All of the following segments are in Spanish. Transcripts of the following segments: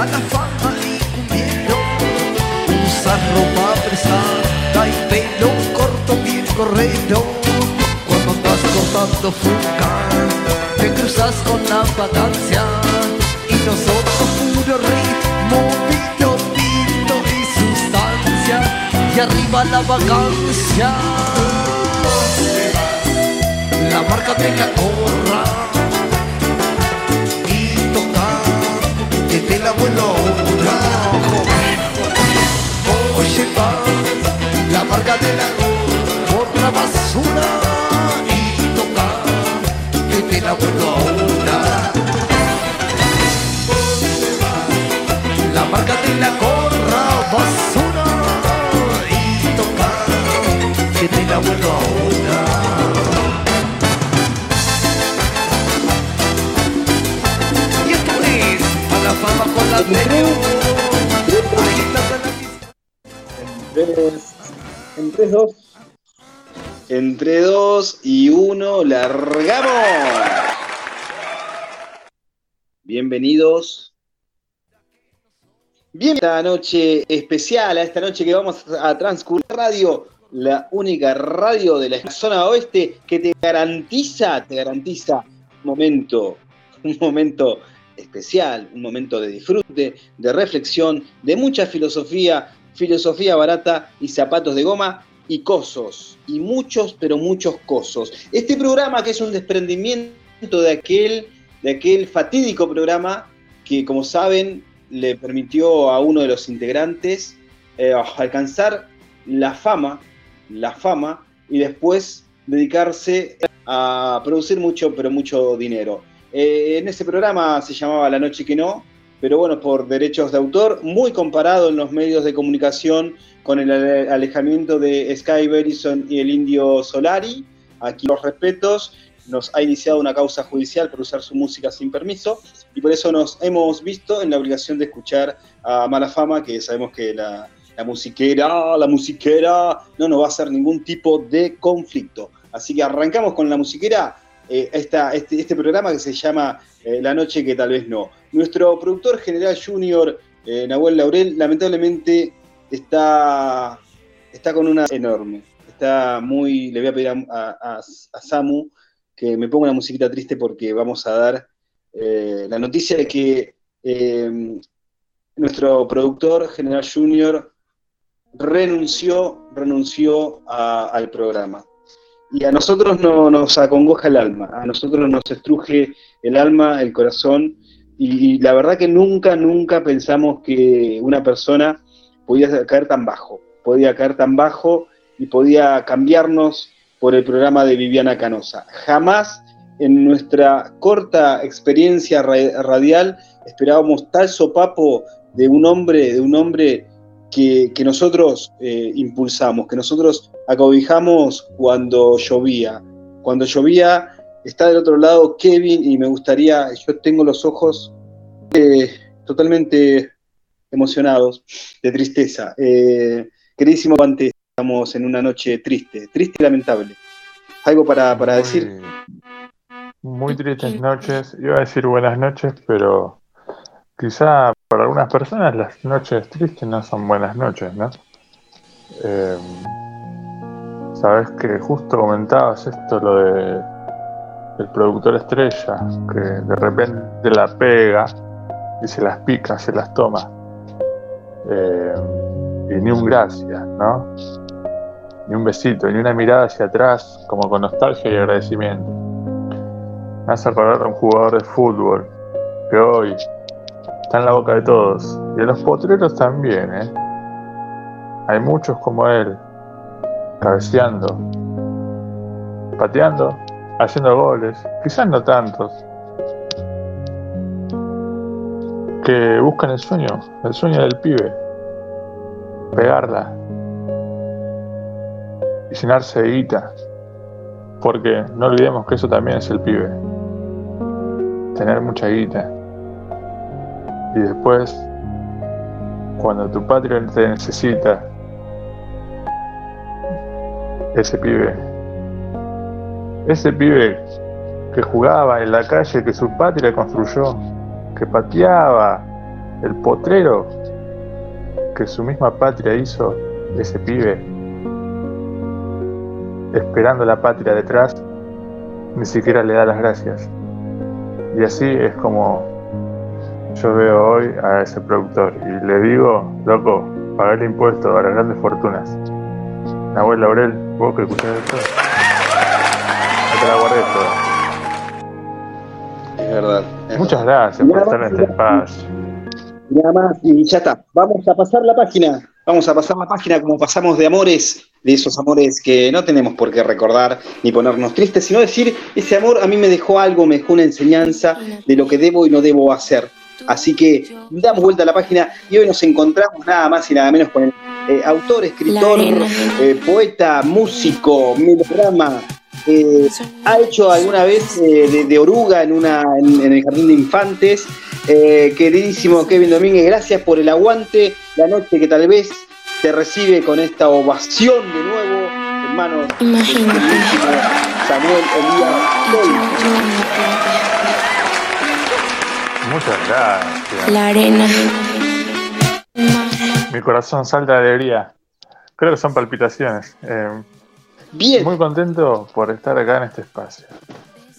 a la fama y un cubierto, usa ropa prestada y pelo corto bien correcto. Cuando estás cortando fuca, te cruzas con la vacancia y nosotros puro ritmo, pito, pito y sustancia y arriba la vacancia. La marca de 14 te la vuelo ahora. Oye, va la marca de la por basura y toca que te la vuelo ahora. La marca de la gorra basura y toca que te la vuelo fama con la la En 3, en 3, 2. Entre 2 y 1, largamos. Bienvenidos. Bien, esta noche especial, a esta noche que vamos a transcurrir radio, la única radio de la zona oeste que te garantiza, te garantiza un momento, un momento especial, un momento de disfrute, de reflexión, de mucha filosofía, filosofía barata y zapatos de goma y cosos, y muchos, pero muchos cosos. Este programa que es un desprendimiento de aquel, de aquel fatídico programa que, como saben, le permitió a uno de los integrantes eh, alcanzar la fama, la fama, y después dedicarse a producir mucho, pero mucho dinero. Eh, en ese programa se llamaba La Noche que No, pero bueno, por derechos de autor, muy comparado en los medios de comunicación con el ale- alejamiento de Sky Verison y el indio Solari. Aquí los respetos, nos ha iniciado una causa judicial por usar su música sin permiso y por eso nos hemos visto en la obligación de escuchar a Mala Fama, que sabemos que la, la musiquera, la musiquera no nos va a hacer ningún tipo de conflicto. Así que arrancamos con la musiquera, eh, esta- este, este programa que se llama eh, La Noche que tal vez no. Nuestro productor general junior, eh, Nahuel Laurel, lamentablemente está, está con una enorme. Está muy, le voy a pedir a, Samu que me ponga una musiquita triste porque vamos a dar eh, la noticia de que eh, nuestro productor general junior renunció, renunció al programa. Y a nosotros no, nos acongoja el alma, a nosotros nos estruje el alma, el corazón, y, y la verdad que nunca, nunca pensamos que una persona podía caer tan bajo, podía caer tan bajo y podía cambiarnos por el programa de Viviana Canosa. Jamás en nuestra corta experiencia ra- radial esperábamos tal sopapo de un hombre, de un hombre que, nosotros eh, impulsamos, que nosotros acobijamos cuando llovía. Cuando llovía está del otro lado Kevin y me gustaría, yo tengo los ojos eh, totalmente emocionados de tristeza. Eh, queridísimo Pante, estamos en una noche triste, triste y lamentable. ¿Algo para, para decir? Muy tristes noches. Iba a decir buenas noches, pero quizá para algunas personas las noches tristes no son buenas noches, ¿no? Eh, Sabes que justo comentabas esto, lo de el productor estrella, que de repente la pega y se las pica, se las toma. Eh, y ni un gracias, ¿no? Ni un besito, ni una mirada hacia atrás, como con nostalgia y agradecimiento. Me hace acordar a un jugador de fútbol que hoy está en la boca de todos. Y de los potreros también, ¿eh? Hay muchos como él, cabeceando, pateando, haciendo goles, quizás no tantos, que buscan el sueño, el sueño del pibe, pegarla y llenarse de guita, porque no olvidemos que eso también es el pibe, tener mucha guita. Y después, cuando tu patria te necesita, ese pibe, ese pibe que jugaba en la calle que su patria construyó, que pateaba el potrero que su misma patria hizo ese pibe, esperando la patria detrás, ni siquiera le da las gracias. Y así es como yo veo hoy a ese productor y le digo, loco, paga el impuesto a las grandes fortunas. Nahuel Laurel, vos que escuchás esto, no te la guardé toda. Es verdad. Muchas gracias por estar en este espacio. Nada más, y ya está. Vamos a pasar la página. Vamos a pasar la página como pasamos de amores, de esos amores que no tenemos por qué recordar ni ponernos tristes, sino decir, ese amor a mí me dejó algo, me dejó una enseñanza de lo que debo y no debo hacer. Así que damos vuelta a la página y hoy nos encontramos nada más y nada menos con el eh, autor, escritor, eh, poeta, músico, melodrama, eh, ha hecho alguna vez eh, de, oruga en, una, en, el jardín de infantes. Queridísimo Kevin Domínguez, gracias por el aguante, la noche que tal vez te recibe con esta ovación de nuevo, hermano. Samuel Elías Muchas gracias. La arena. Mi corazón salta de alegría. Creo que son palpitaciones. Bien. Muy contento por estar acá en este espacio.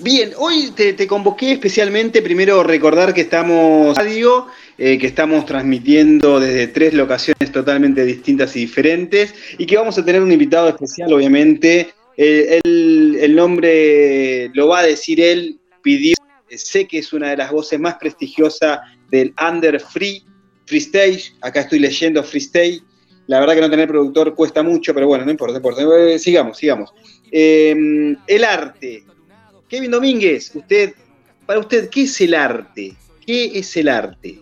Bien, hoy te, convoqué especialmente, primero recordar que estamos radio, eh, que estamos transmitiendo desde tres locaciones totalmente distintas y diferentes, y que vamos a tener un invitado especial, obviamente. Eh, el, nombre lo va a decir él, pidió, sé que es una de las voces más prestigiosas del Under Free, Free Stage, acá estoy leyendo Free Stage, la verdad que no tener productor cuesta mucho, pero bueno, no importa, no importa. Eh, sigamos, sigamos. Em, el arte. Kevin Domínguez, usted, para usted, ¿qué es el arte? ¿Qué es el arte?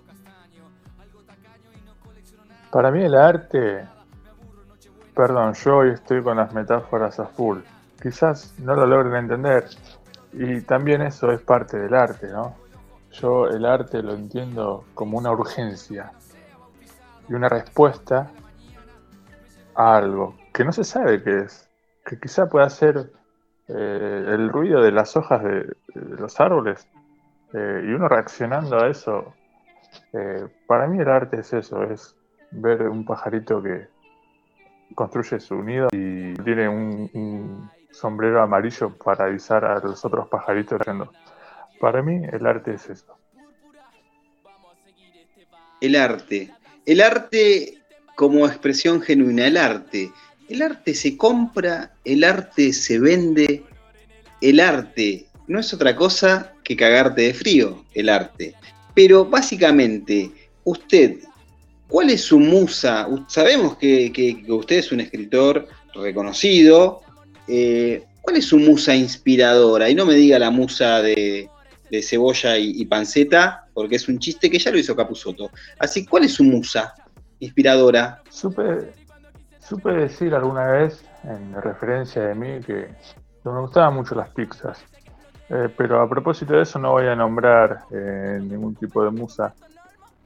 Para mí el arte, perdón, yo hoy estoy con las metáforas a full. Quizás no lo logren entender. Y también eso es parte del arte, ¿no? Yo el arte lo entiendo como una urgencia y una respuesta algo que no se sabe qué es, que quizá pueda ser eh, el ruido de las hojas de, los árboles eh, y uno reaccionando a eso. Eh, para mí el arte es eso, es ver un pajarito que construye su nido y tiene un, sombrero amarillo para avisar a los otros pajaritos. Para mí el arte es eso. El arte. El arte como expresión genuina, el arte. El arte se compra, el arte se vende, el arte no es otra cosa que cagarte de frío, el arte. Pero básicamente, usted, ¿cuál es su musa? Sabemos que, usted es un escritor reconocido. Eh, ¿Cuál es su musa inspiradora? Y no me diga la musa de, cebolla y, panceta, porque es un chiste que ya lo hizo Capuzoto. Así, ¿cuál es su musa? inspiradora. Supe, supe decir alguna vez, en referencia de mí, que me gustaban mucho las pizzas. Eh, pero a propósito de eso no voy a nombrar eh, ningún tipo de musa.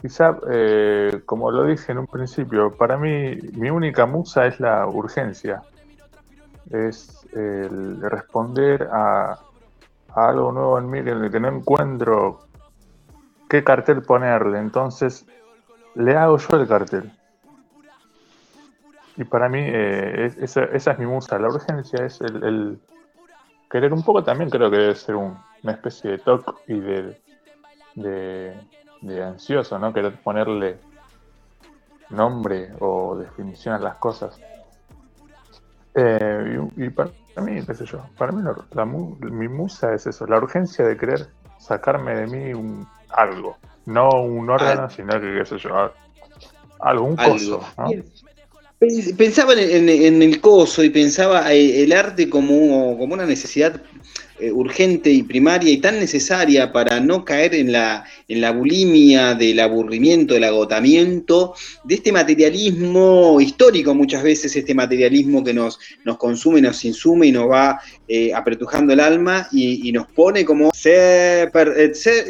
Quizá, eh, como lo dije en un principio, para mí mi única musa es la urgencia. Es el responder a, algo nuevo en mí el que no encuentro qué cartel ponerle. Entonces le hago yo el cartel. Y para mí eh, esa, es mi musa. La urgencia es el, querer un poco también creo que debe ser una especie de toque y de, de, ansioso, ¿no? Querer ponerle nombre o definición a las cosas. Eh, y, para mí, qué sé yo, para mí mi musa es eso, la urgencia de querer sacarme de mí un, algo. No un órgano, sino que, qué sé yo, algún coso. Pensaba en, el coso y pensaba eh, el arte como, como una necesidad eh, urgente y primaria y tan necesaria para no caer en la, en la bulimia del aburrimiento, del agotamiento, de este materialismo histórico muchas veces, este materialismo que nos, nos consume, nos insume y nos va eh, apretujando el alma y, nos pone como ser,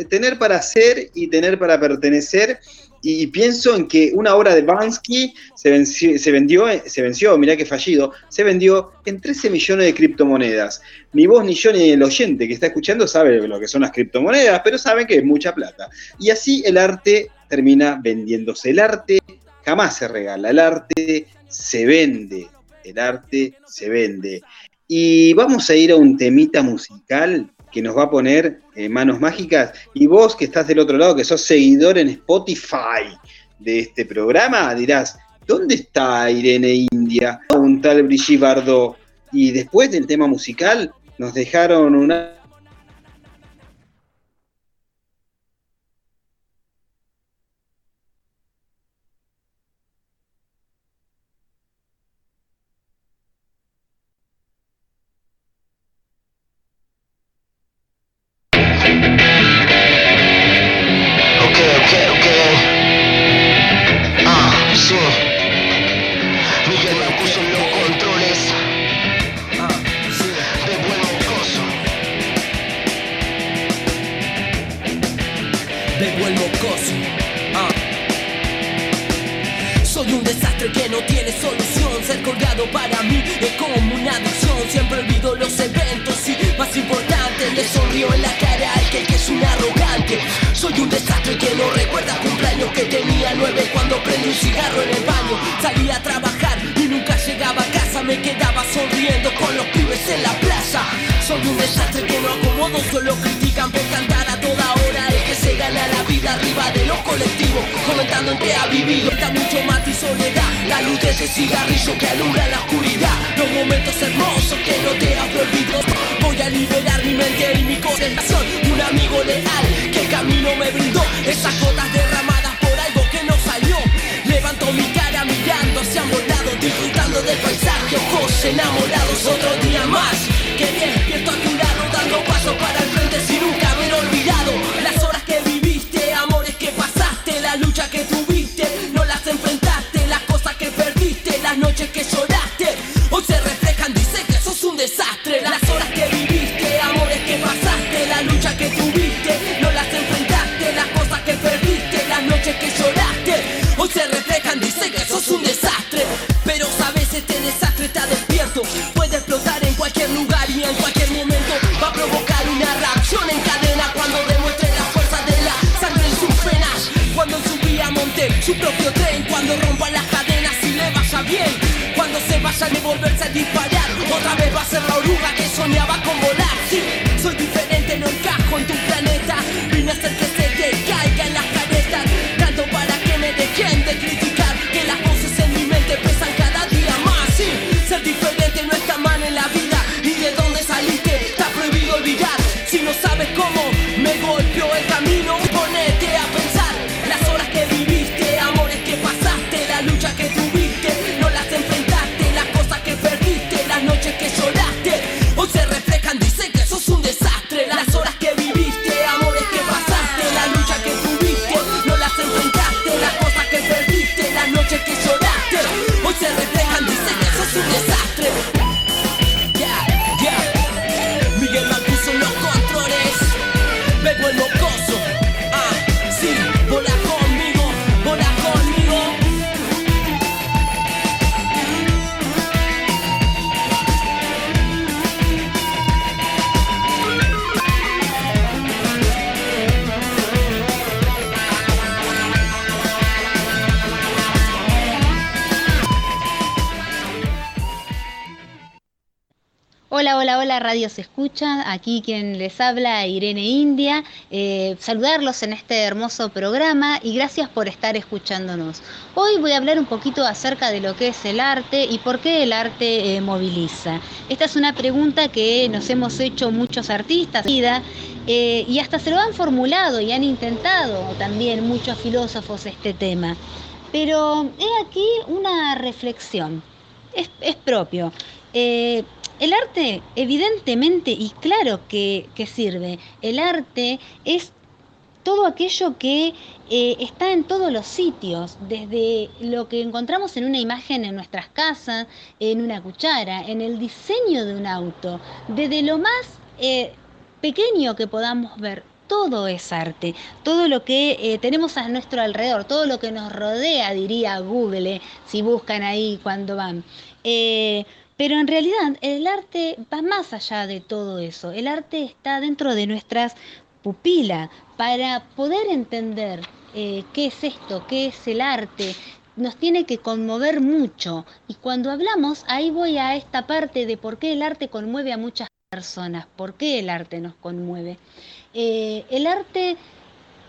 tener para ser y tener para pertenecer y pienso en que una obra de Bansky se venció, vendió, se venció, mirá que fallido, se vendió en 13 millones de criptomonedas. Ni vos, ni yo, ni el oyente que está escuchando sabe lo que son las criptomonedas, pero saben que es mucha plata. Y así el arte termina vendiéndose. El arte jamás se regala, el arte se vende, el arte se vende. Y vamos a ir a un temita musical que nos va a poner eh, manos mágicas. Y vos que estás del otro lado, que sos seguidor en Spotify de este programa, dirás, ¿dónde está Irene India? Un tal Brigitte Bardot. Y después del tema musical, nos dejaron una lo critican por cantar a toda hora. El que se gana la vida arriba de los colectivos Comentando en qué ha vivido. Está mucho más tu soledad La luz de ese cigarrillo que alumbra la oscuridad. Los momentos hermosos que no te has olvidado. Voy a liberar mi mente y mi corazón Un amigo leal que el camino me brindó. Esas gotas derramadas por algo que no salió. Levanto mi cara mirando hacia un lado Disfrutando del paisaje. Ojos enamorados otro día más. Que despierto a tu lado las noches que yo 75 Radio Se Escucha, aquí quien les habla, Irene India, eh, saludarlos en este hermoso programa y gracias por estar escuchándonos. Hoy voy a hablar un poquito acerca de lo que es el arte y por qué el arte eh, moviliza. Esta es una pregunta que nos hemos hecho muchos artistas eh, y hasta se lo han formulado y han intentado también muchos filósofos este tema. Pero he aquí una reflexión, es, propio. El arte, evidentemente, y claro que, sirve, el arte es todo aquello que eh, está en todos los sitios, desde lo que encontramos en una imagen en nuestras casas, en una cuchara, en el diseño de un auto, desde lo más eh, pequeño que podamos ver. Todo es arte, todo lo que eh, tenemos a nuestro alrededor, todo lo que nos rodea, diría Google, si buscan ahí cuando van. Pero en realidad el arte va más allá de todo eso. El arte está dentro de nuestras pupilas para poder entender eh, qué es esto, qué es el arte, nos tiene que conmover mucho. Y cuando hablamos, ahí voy a esta parte de por qué el arte conmueve a muchas personas, por qué el arte nos conmueve. Eh, el arte,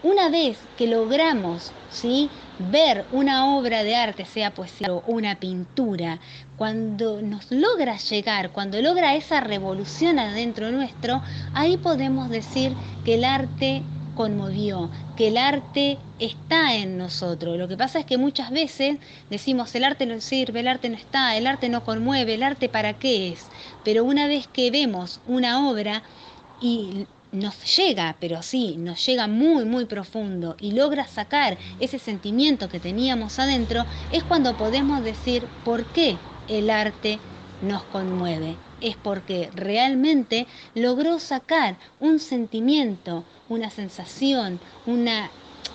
una vez que logramos ¿sí? ver una obra de arte, sea poesía o una pintura, cuando nos logra llegar, cuando logra esa revolución adentro nuestro, ahí podemos decir que el arte conmovió, que el arte está en nosotros. Lo que pasa es que muchas veces decimos el arte no sirve, el arte no está, el arte no conmueve, el arte para qué es. Pero una vez que vemos una obra y nos llega, pero sí, nos llega muy, muy profundo y logra sacar ese sentimiento que teníamos adentro, es cuando podemos decir por qué el arte nos conmueve. Es porque realmente logró sacar un sentimiento, una sensación, una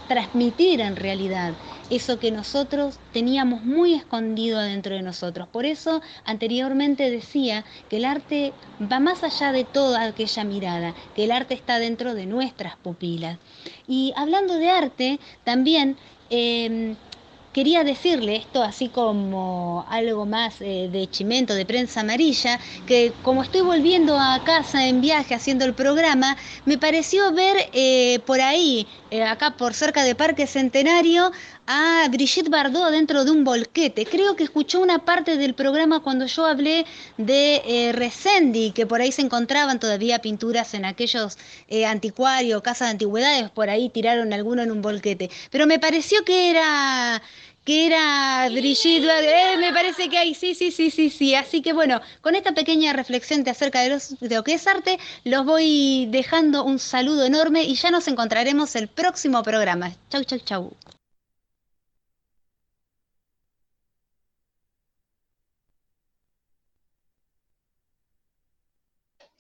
transmitir en realidad eso que nosotros teníamos muy escondido adentro de nosotros. Por eso anteriormente decía que el arte va más allá de toda aquella mirada, que el arte está dentro de nuestras pupilas. Y hablando de arte, también... Eh, quería decirle esto así como algo más eh, de chimento, de prensa amarilla, que como estoy volviendo a casa en viaje haciendo el programa, me pareció ver eh, por ahí, eh, acá por cerca de Parque Centenario, a Brigitte Bardot dentro de un bolquete. Creo que escuchó una parte del programa cuando yo hablé de Resendi, que por ahí se encontraban todavía pinturas en aquellos anticuarios, casas de antigüedades, por ahí tiraron alguno en un bolquete. Pero me pareció que era que era Brigitte, eh, me parece que hay, sí, sí, sí, sí, sí. Así que bueno, con esta pequeña reflexión de acerca de, de lo que es arte, los voy dejando un saludo enorme y ya nos encontraremos el próximo programa. Chau, chau, chau.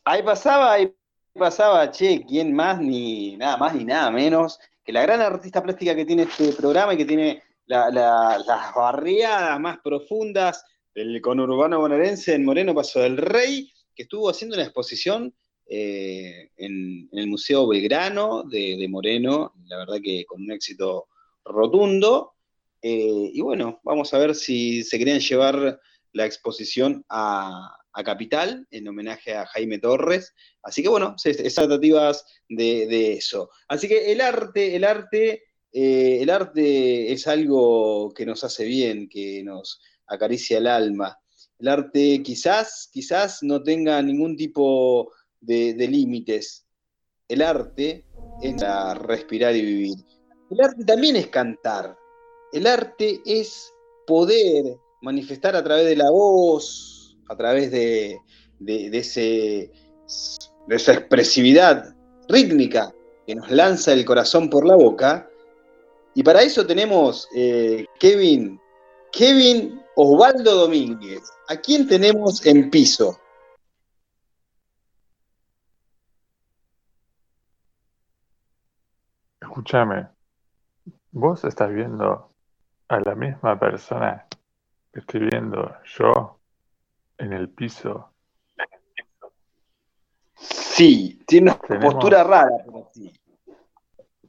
Ahí pasaba, ahí pasaba, che, ¿quién más ni nada más ni nada menos que la gran artista plástica que tiene este programa y que tiene las barriadas más profundas del conurbano bonaerense en Moreno Paso del Rey, que estuvo haciendo una exposición eh, en, el Museo Belgrano de, Moreno, la verdad que con un éxito rotundo. Eh, y bueno, vamos a ver si se querían llevar la exposición a, Capital en homenaje a Jaime Torres. Así que bueno, expectativas de, de eso. Así que el arte, el arte eh, el arte es algo que nos hace bien, que nos acaricia el alma. El arte quizás, quizás no tenga ningún tipo de, límites. El arte es respirar y vivir. El arte también es cantar. El arte es poder manifestar a través de la voz, a través de, de esa expresividad rítmica que nos lanza el corazón por la boca, y para eso tenemos eh, Kevin, Kevin Osvaldo Domínguez. ¿A quién tenemos en piso? Escúchame, vos estás viendo a la misma persona que estoy viendo yo en el piso. Sí, tiene una postura rara, pero sí.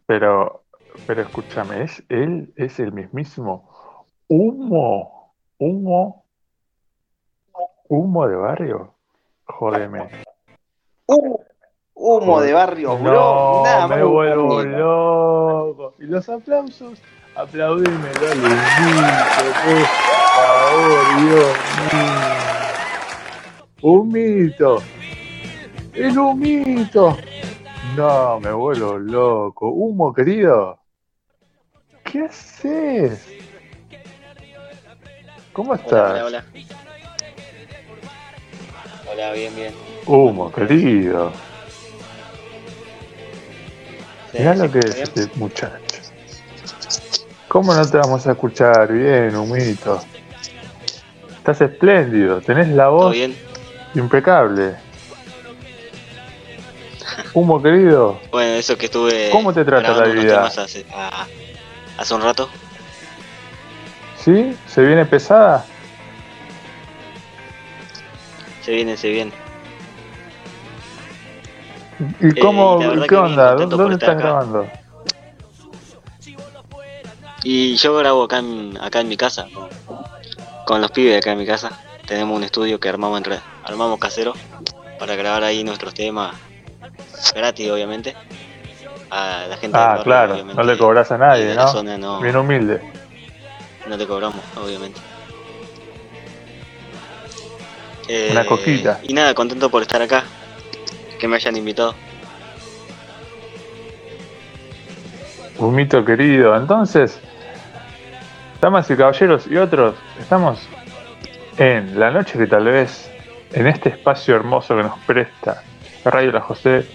Pero pero escúchame, ¿es él es el mismísimo humo, humo, humo de barrio? Jódeme. Humo, de barrio, bro. No, me vuelvo loco. Y los aplausos, aplaudime, dale, por favor, Dios mío. Humito. El humito. No, me vuelvo loco. Humo, querido. ¿Qué haces? ¿Cómo estás? Hola, hola, hola. bien, bien. Humo, querido. Mirá lo que es este muchacho. ¿Cómo no te vamos a escuchar bien, humito? Estás espléndido, tenés la voz impecable. Humo, querido. Bueno, eso que estuve. ¿Cómo te trata la vida? Ah, hace un rato. ¿Sí? ¿Se viene pesada? Se viene, se viene. ¿Y cómo, qué onda? ¿Dónde están grabando? Y yo grabo acá en, acá en mi casa, con, con los pibes de acá en mi casa. Tenemos un estudio que armamos en red, armamos casero para grabar ahí nuestros temas gratis, obviamente. A la gente del Ah, barrio, claro, no le cobras a nadie, ¿no? zona no, Bien humilde. no te cobramos, obviamente. Eh, Una coquita. Y nada, contento por estar acá, que me hayan invitado. Un mito querido. Entonces, damas y caballeros y otros, estamos en la noche que tal vez en este espacio hermoso que nos presta Radio La José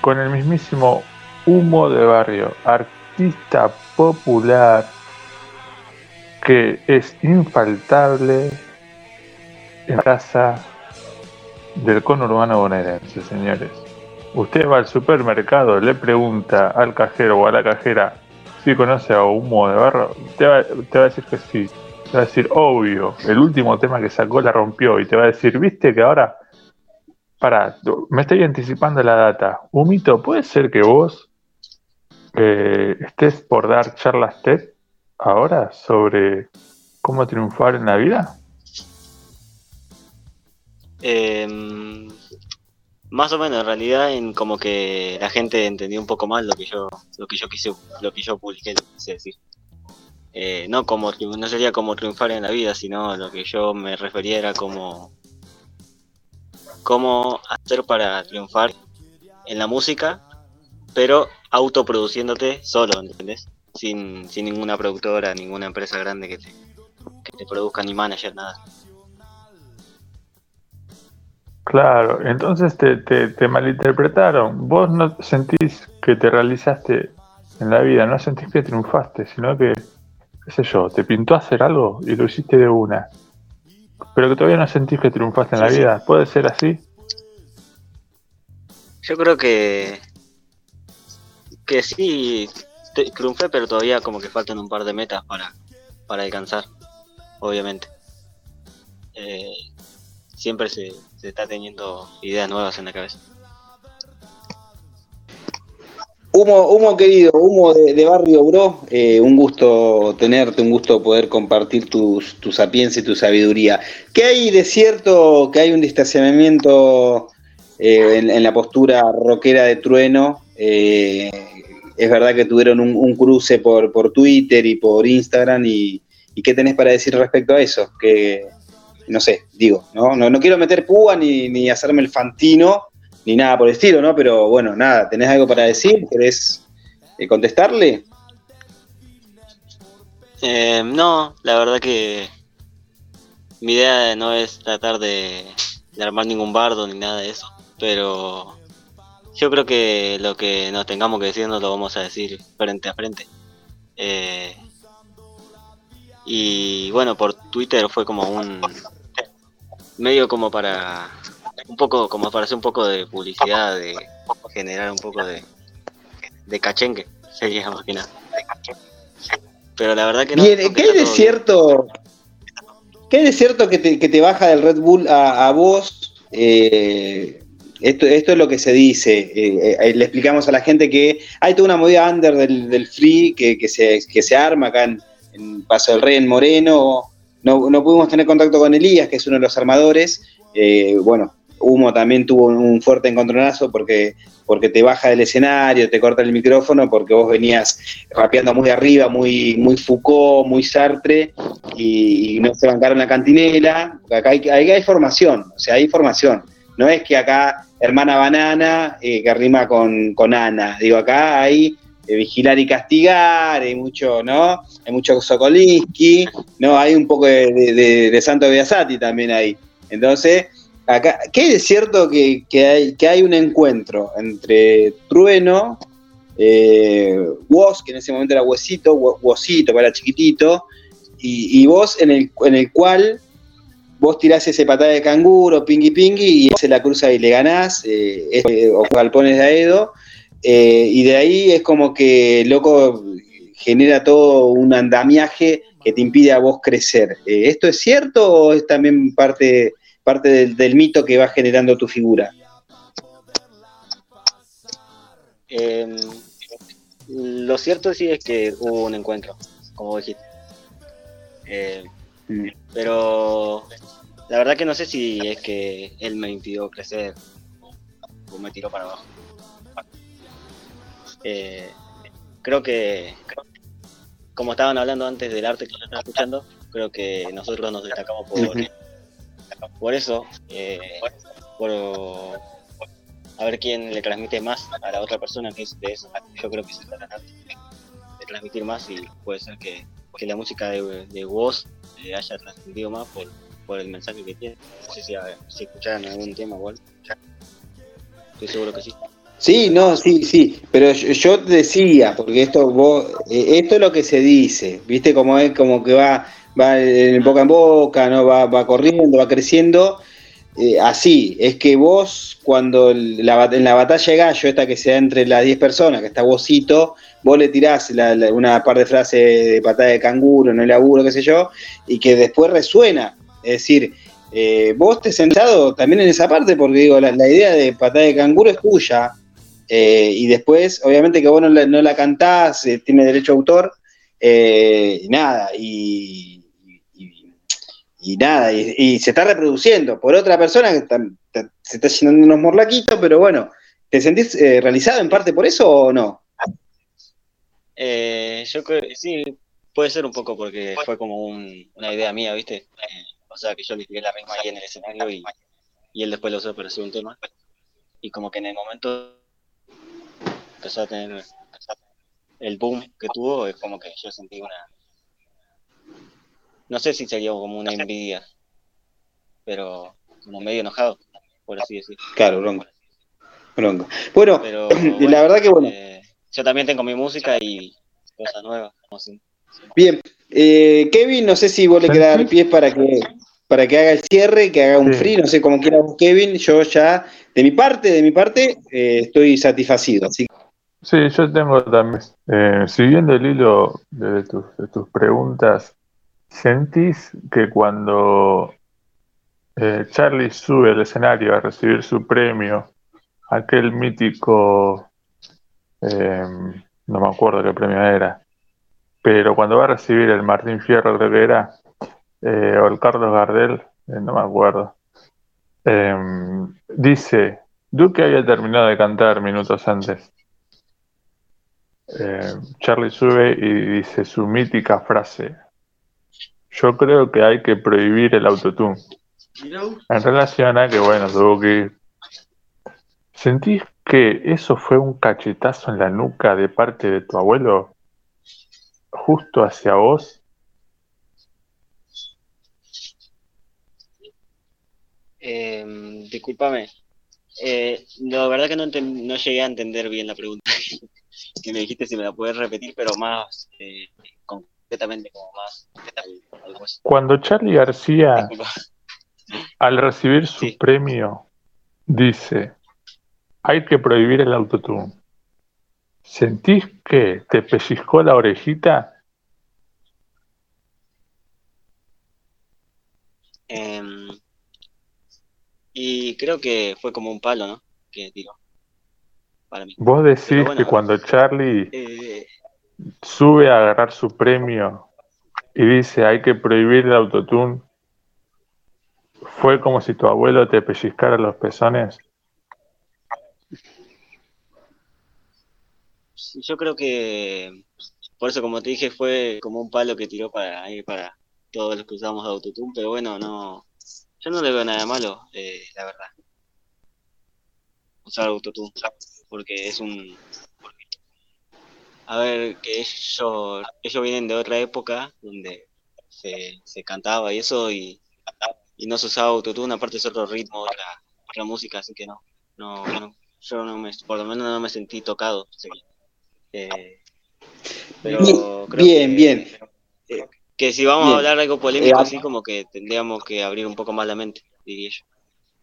con el mismísimo Humo de Barrio, artista popular que es infaltable en la casa del conurbano bonaerense, señores. Usted va al supermercado, le pregunta al cajero o a la cajera si conoce a Humo de Barro, te va, te va a decir que sí. Te va a decir, obvio, el último tema que sacó la rompió. Y te va a decir, viste que ahora, para, me estoy anticipando la data. Humito, ¿puede ser que vos eh, estés por dar charlas TED ahora sobre cómo triunfar en la vida? Em, más o menos, en realidad, en como que la gente entendió un poco más lo que yo, lo que yo quise, lo que yo publiqué, lo quise decir. Eh, no como no sería como triunfar en la vida, sino lo que yo me refería era como cómo hacer para triunfar en la música, pero autoproduciéndote solo, ¿entendés? Sin, sin ninguna productora, ninguna empresa grande que te, que te produzca, ni manager, nada. Claro, entonces te, te, te malinterpretaron. Vos no sentís que te realizaste en la vida, no sentís que triunfaste, sino que, qué sé yo, te pintó hacer algo y lo hiciste de una. Pero que todavía no sentís que triunfaste en Sí, la sí. vida. ¿Puede ser así? Yo creo que que sí te- triunfé, pero todavía como que faltan un par de metas para, para alcanzar, obviamente. Eh, siempre se, se está teniendo ideas nuevas en la cabeza. Humo, humo querido, humo de, barrio, bro. Eh, un gusto tenerte, un gusto poder compartir tus, tu sapiencia y tu sabiduría. ¿Qué hay de cierto que hay un distanciamiento eh, en, la postura rockera de Trueno? Eh, es verdad que tuvieron un, un cruce por, por Twitter y por Instagram. Y, y qué tenés para decir respecto a eso? Que no sé, digo, no, no, no quiero meter púa ni, ni hacerme el fantino ni nada por el estilo, ¿no? Pero bueno, nada, ¿tenés algo para decir? ¿Querés eh, contestarle? Eh, no, la verdad que mi idea no es tratar de, armar ningún bardo ni nada de eso, pero yo creo que lo que nos tengamos que decir nos lo vamos a decir frente a frente. Eh, y bueno, por Twitter fue como un medio como para un poco como para hacer un poco de publicidad, de generar un poco de, de cachengue, sería más que nada. Pero la verdad que no. Bien, ¿qué hay de bien. cierto? ¿Qué hay de cierto que te, que te baja del Red Bull a, a vos? Eh, esto, esto es lo que se dice. Eh, eh, le explicamos a la gente que hay toda una movida under del, del free que, que se, que se arma acá en, en Paso del Rey, en Moreno. No, no pudimos tener contacto con Elías, que es uno de los armadores. Eh, bueno, Humo también tuvo un fuerte encontronazo porque, porque te baja del escenario, te corta el micrófono, porque vos venías rapeando muy arriba, muy, muy Foucault, muy Sartre, y, no se bancaron la cantinela. Acá hay, hay formación, o sea, hay formación. No es que acá hermana banana eh, que rima con, con Ana. Digo, acá hay eh, vigilar y castigar, hay mucho, ¿no? Hay mucho Sokolinsky, ¿no? Hay un poco de, Santo Biasati también ahí. Entonces, acá, ¿qué es cierto que, hay, que hay un encuentro entre Trueno, eh, Woz, que en ese momento era Huesito, Wosito, era chiquitito, y, vos en el, en el cual vos tirás ese patada de canguro, pingui pingui, y se la cruza y le ganás, eh, es, o galpones de Aedo, eh, y de ahí es como que, loco, genera todo un andamiaje que te impide a vos crecer. Eh, ¿Esto es cierto o es también parte, parte del, del, mito que va generando tu figura? Eh, lo cierto sí es que hubo un encuentro como dijiste. Eh, Mm. pero la verdad que no sé si es que él me impidió crecer o me tiró para abajo. Eh, creo que, como estaban hablando antes del arte que estaba escuchando, creo que nosotros nos destacamos por. Por eso, eh, por a ver quién le transmite más a la otra persona que es de eso. Yo creo que se trata de transmitir más y puede ser que, que la música de, de voz eh, haya transmitido más por, por el mensaje que tiene. No sé si, a- si escucharon algún tema igual. Estoy seguro que sí. Sí, no, sí, sí, pero yo, yo decía, porque esto vos, eh, esto es lo que se dice, viste como es como que va, va en boca en boca, no va, va corriendo, va creciendo, eh, así, es que vos cuando el- la, en la batalla de gallo, esta que se da entre las 10 personas, que está vosito, vos le tirás una par de frases de patada de canguro, no laburo, qué sé yo, y que después resuena, es decir, eh, vos te sentado también en esa parte, porque digo, la, la idea de patada de canguro es tuya, eh, y después, obviamente que vos no la, no la cantás, eh, tiene derecho a autor, eh, nada, y, y- nada, y, se está reproduciendo por otra persona que se está llenando unos morlaquitos, pero bueno, ¿te sentís eh, realizado en parte por eso o no? Eh, yo creo que sí, puede ser un poco porque fue como un- una idea mía, ¿viste? O sea, que yo le tiré la rima ahí en el escenario y, y él después lo usó para hacer un tema. Y como que en el momento empezó a tener el boom que tuvo, es como que yo sentí una... No sé si sería como una envidia, pero como medio enojado, por así decirlo. Claro, bronco. Bronco. Bueno, Pero la verdad que bueno, eh, yo también tengo mi música y cosas nuevas. como así. bien. Eh, Kevin, no sé si vos le querés dar pie para que para que haga el cierre, que haga un Sí. free, no sé cómo quiera Kevin, yo ya, de mi parte, de mi parte, eh, estoy satisfacido. Así que, Sí, yo tengo también, eh, siguiendo el hilo de tus, de tus preguntas, ¿sentís que cuando eh, Charlie sube al escenario a recibir su premio, aquel mítico, eh, no me acuerdo qué premio era, pero cuando va a recibir el Martín Fierro creo que era, eh, o el Carlos Gardel, no me acuerdo, dice, Duque había terminado de cantar minutos antes. Eh, Charlie sube y dice su mítica frase. Yo creo que hay que prohibir el autotune. En relación a que, bueno, Duki, ¿sentís que eso fue un cachetazo en la nuca de parte de tu abuelo? Justo hacia vos. Eh, discúlpame. Eh, la verdad que no, no llegué a entender bien la pregunta que me dijiste, si me la puedes repetir, pero más eh, concretamente, como más. algo así. Cuando Charlie García, al recibir su Sí. premio, dice, hay que prohibir el autotune. ¿Sentís que te pellizcó la orejita? Em, y creo que fue como un palo, ¿no? Que tiró. Para mí. Vos decís bueno, que cuando Charlie Eh, sube a agarrar su premio y dice hay que prohibir el autotune, fue como si tu abuelo te pellizcara los pezones. yo creo que. Por eso, como te dije, fue como un palo que tiró para ahí para todos los que usamos autotune, pero bueno, no. Yo no le veo nada malo, eh, la verdad. Usar autotune, porque es un. A ver, que ellos, ellos vienen de otra época donde se, se cantaba y eso, y, y no se usaba autotune, aparte es otro ritmo, otra, otra música, así que no. No, no, yo no me, por lo menos no me sentí tocado. así que, eh, pero Bien, creo bien, que- bien. Que si vamos Bien. a hablar algo polémico, Eh, así como que tendríamos que abrir un poco más la mente, diría yo.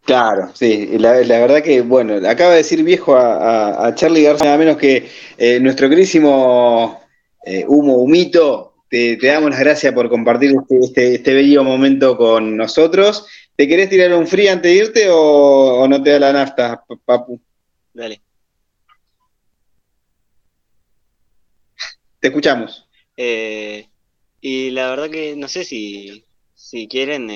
Claro, sí, la, la verdad que, bueno, acaba de decir viejo a, a- a Charlie García, nada menos que eh, nuestro querísimo eh, Humo Humito, te, te damos las gracias por compartir este, este, este bello momento con nosotros. ¿Te querés tirar un free antes de irte o, o no te da la nafta, pa- papu? Dale. Te escuchamos. Eh, Y la verdad que no sé si, si quieren,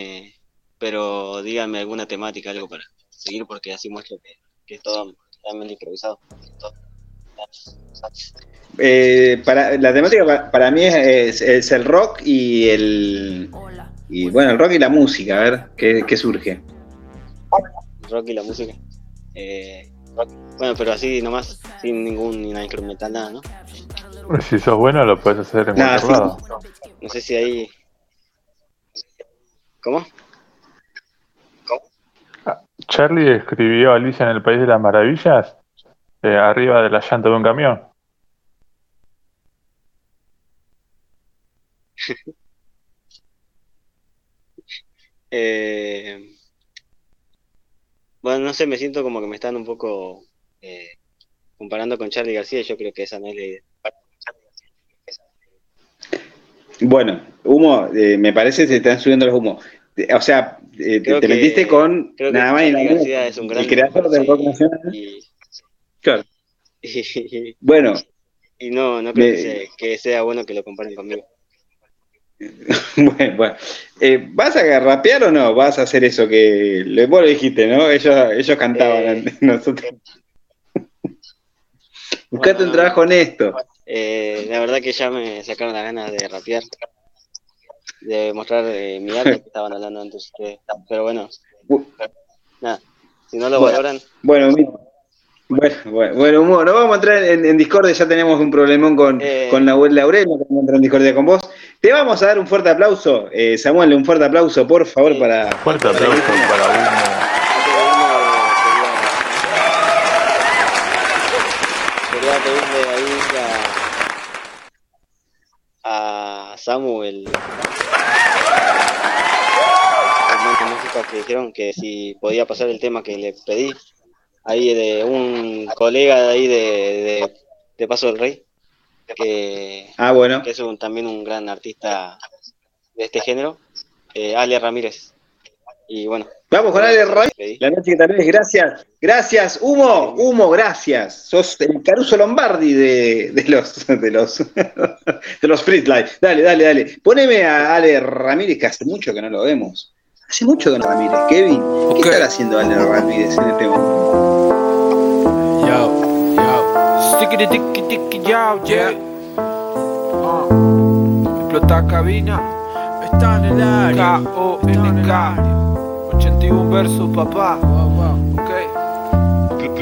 pero díganme alguna temática, algo para seguir, porque así muestro que, que es todo totalmente improvisado. Todo. Eh, para, la temática pa- para, mí es, es- es el rock y el. Y bueno, el rock y la música, a ver qué, qué surge. rock y la música. Eh, rock. Bueno, pero así nomás, sin ninguna instrumental, nada, ¿no? Si sos bueno, lo puedes hacer en Nah, cualquier sí. lado. No sé si ahí... ¿Cómo? Charlie escribió Alicia en el País de las Maravillas eh, arriba de la llanta de un camión. Eh, bueno, no sé, me siento como que me están un poco eh, comparando con Charlie García yo creo que esa no es la idea. Bueno, humo, eh, me parece que se están subiendo los humos. O sea, eh, te, que- metiste con Creo que nada más y nada es un gran El creador del rock nacional. y, Claro. y, Bueno, y no, no creo que, sea, que sea bueno que lo comparen conmigo. bueno, bueno. Eh, ¿Vas a rapear o no? ¿Vas a hacer eso que vos lo dijiste, no? Ellos, ellos cantaban Eh, antes, nosotros. Buscate bueno, un trabajo honesto. Eh, la verdad que ya me sacaron las ganas de rapear, de mostrar eh, mi arte que estaban hablando antes ustedes. Pero bueno, Bu- nada, si no lo Bueno. valoran, Bueno, mi- bueno, bueno, bueno, humor, no vamos a entrar en, en Discord, ya tenemos un problemón con, Eh. con Nahuel Laurel, no queremos entrar en Discordia con vos. Te vamos a dar un fuerte aplauso, eh, Samuel, un fuerte aplauso, por favor, para... Fuerte aplauso para quería, pedirle ahí a, a Samu que dijeron que si podía pasar el tema que le pedí ahí de un colega de ahí de, de, de Paso del Rey que, Ah, bueno. que es un- también un gran artista de este género, eh, Ale Ramírez. Y bueno, Vamos con Ale pedí. La noche que tal vez, gracias, gracias, Humo, Humo, gracias. Sos el Caruso Lombardi de, de los de los de los Freestyle. Dale, dale, dale. Poneme a Ale Ramírez, que hace mucho que no lo vemos. Hace mucho que no Ramírez. Kevin, ¿qué estará haciendo Ale Ramírez en este momento? Yo, yo. Stickity ticky ticky yo, yeah. Ah. Explota cabina. Está en el área. K-O-N-K. 81 versos, papá. Ok.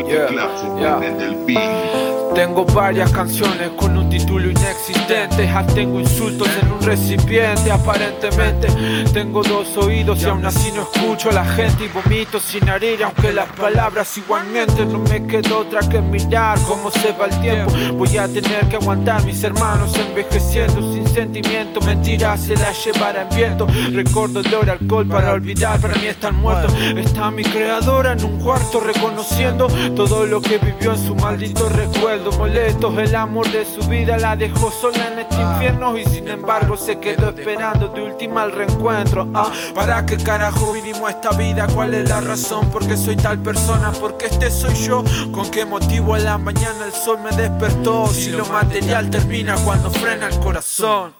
Yeah, yeah. Tengo varias canciones con un título inexistente. Ya tengo insultos en un recipiente, aparentemente. Tengo dos oídos y aún así no escucho a la gente y vomito sin herir. Aunque las palabras igualmente no me queda otra que mirar cómo se va el tiempo. Voy a tener que aguantar mis hermanos envejeciendo sin sentimiento. Mentiras se las llevará en viento. Recuerdo olor alcohol para olvidar, para mí están muertos. Está mi creadora en un cuarto reconociendo todo lo que vivió en su maldito recuerdo. Molestos, el amor de su vida la dejó sola en este infierno y sin embargo se quedó esperando de última el reencuentro. Ah, ¿para qué carajo vinimos a esta vida? ¿Cuál es la razón? ¿Por qué soy tal persona? ¿Por qué este soy yo? ¿Con qué motivo a la mañana el sol me despertó? Si lo material termina cuando frena el corazón.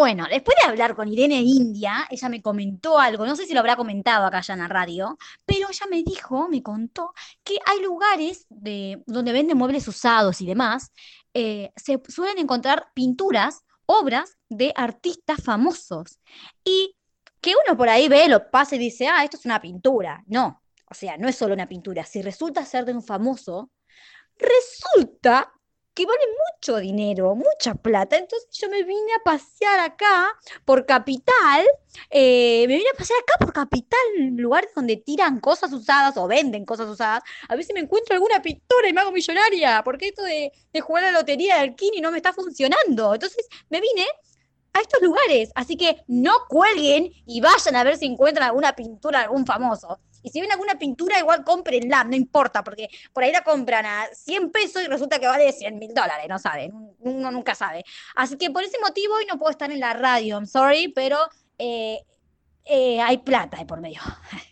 Bueno, después de hablar con Irene India, ella me comentó algo, no sé si lo habrá comentado acá ya en la radio, pero ella me dijo, me contó, que hay lugares de, donde venden muebles usados y demás, eh, se suelen encontrar pinturas, obras de artistas famosos. Y que uno por ahí ve, lo pasa y dice, ah, esto es una pintura. No, o sea, no es solo una pintura. Si resulta ser de un famoso, resulta que vale mucho dinero, mucha plata. Entonces yo me vine a pasear acá por Capital, eh, me vine a pasear acá por Capital, lugares donde tiran cosas usadas o venden cosas usadas, a ver si me encuentro alguna pintura y me hago millonaria, porque esto de, de jugar a la lotería del Kini no me está funcionando. Entonces me vine a estos lugares, así que no cuelguen y vayan a ver si encuentran alguna pintura de algún famoso. Y si ven alguna pintura, igual cómprenla, no importa, porque por ahí la compran a 100 pesos y resulta que vale 100 mil dólares, no saben, uno nunca sabe. Así que por ese motivo hoy no puedo estar en la radio, I'm sorry, pero eh, eh, hay plata de por medio.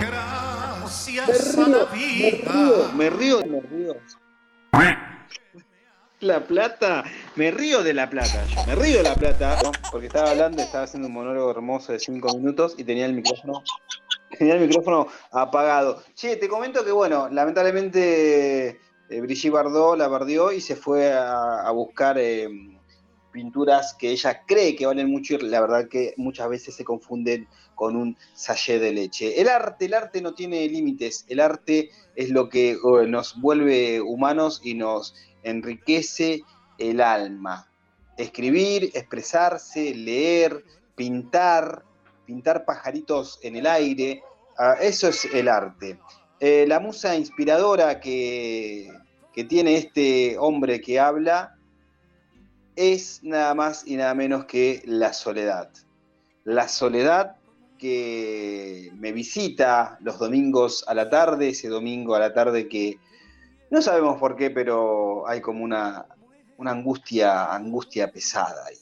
Gracias a la vida. Me río, me río. La plata, me río de la plata, yo me río de la plata, porque estaba hablando, estaba haciendo un monólogo hermoso de cinco minutos y tenía el micrófono, tenía el micrófono apagado. Che, te comento que bueno, lamentablemente eh, Brigitte Bardot la bardió y se fue a, buscar eh, pinturas que ella cree que valen mucho y la verdad que muchas veces se confunden con un sachet de leche. El arte, el arte no tiene límites, el arte es lo que nos vuelve humanos y nos enriquece el alma. Escribir, expresarse, leer, pintar, pintar pajaritos en el aire, ah, eso es el arte. Eh, la musa inspiradora que, que tiene este hombre que habla es nada más y nada menos que la soledad. La soledad que me visita los domingos a la tarde, ese domingo a la tarde que no sabemos por qué, pero hay como una, una angustia, angustia pesada ahí.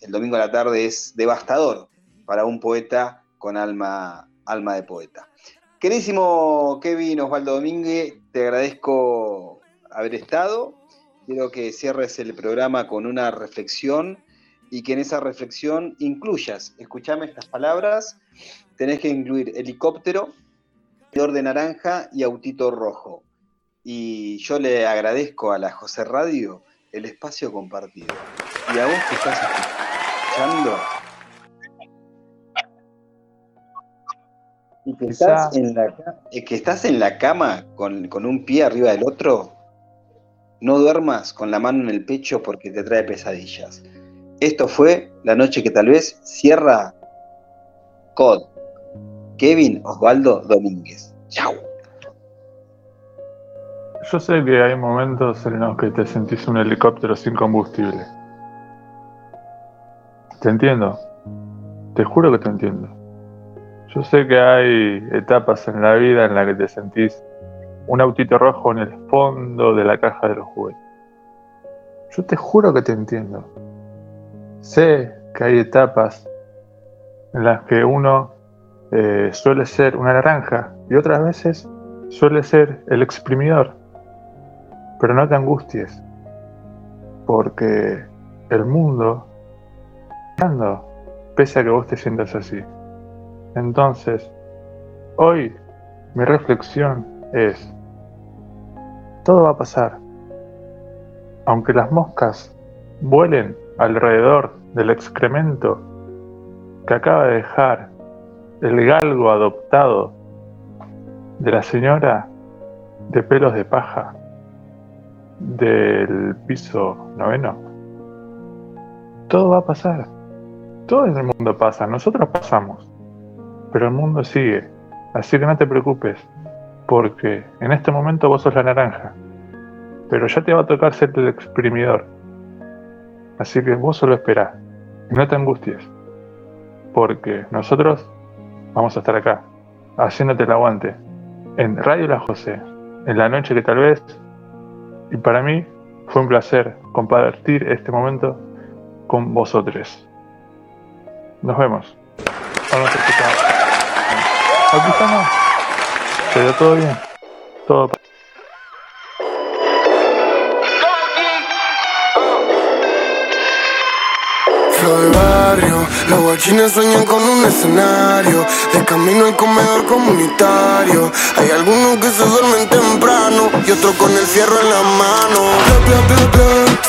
El domingo a la tarde es devastador para un poeta con alma, alma de poeta. Querísimo Kevin Osvaldo Domínguez, te agradezco haber estado. Quiero que cierres el programa con una reflexión y que en esa reflexión incluyas, escúchame estas palabras, tenés que incluir helicóptero, de naranja y autito rojo. Y yo le agradezco a la José Radio el espacio compartido. Y a vos que estás escuchando y que estás, en la, eh, que estás en la cama con, con un pie arriba del otro, no duermas con la mano en el pecho porque te trae pesadillas. Esto fue la noche que tal vez cierra COD. Kevin Osvaldo Domínguez. Chau. Yo sé que hay momentos en los que te sentís un helicóptero sin combustible. Te entiendo. Te juro que te entiendo. Yo sé que hay etapas en la vida en las que te sentís un autito rojo en el fondo de la caja de los juguetes. Yo te juro que te entiendo. Sé que hay etapas en las que uno eh, suele ser una naranja y otras veces suele ser el exprimidor. Pero no te angusties, porque el mundo anda, pese a que vos te sientas así. Entonces, hoy mi reflexión es, todo va a pasar. Aunque las moscas vuelen alrededor del excremento que acaba de dejar el galgo adoptado de la señora de pelos de paja del piso noveno. Todo va a pasar. Todo en el mundo pasa. Nosotros pasamos. Pero el mundo sigue. Así que no te preocupes. Porque en este momento vos sos la naranja. Pero ya te va a tocar ser el exprimidor. Así que vos solo esperá y no te angusties, porque nosotros vamos a estar acá, haciéndote el aguante, en Radio La José, en la noche que tal vez, y para mí fue un placer compartir este momento con vosotros. Nos vemos. Vamos a escuchar. Aquí estamos. Pero todo bien. Todo de barrio. Los guachines sueñan con un escenario. De camino al comedor comunitario. Hay algunos que se duermen temprano y otros con el fierro en la mano.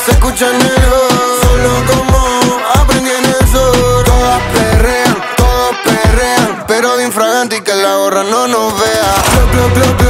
Se escucha el solo como la gorra no nos vea.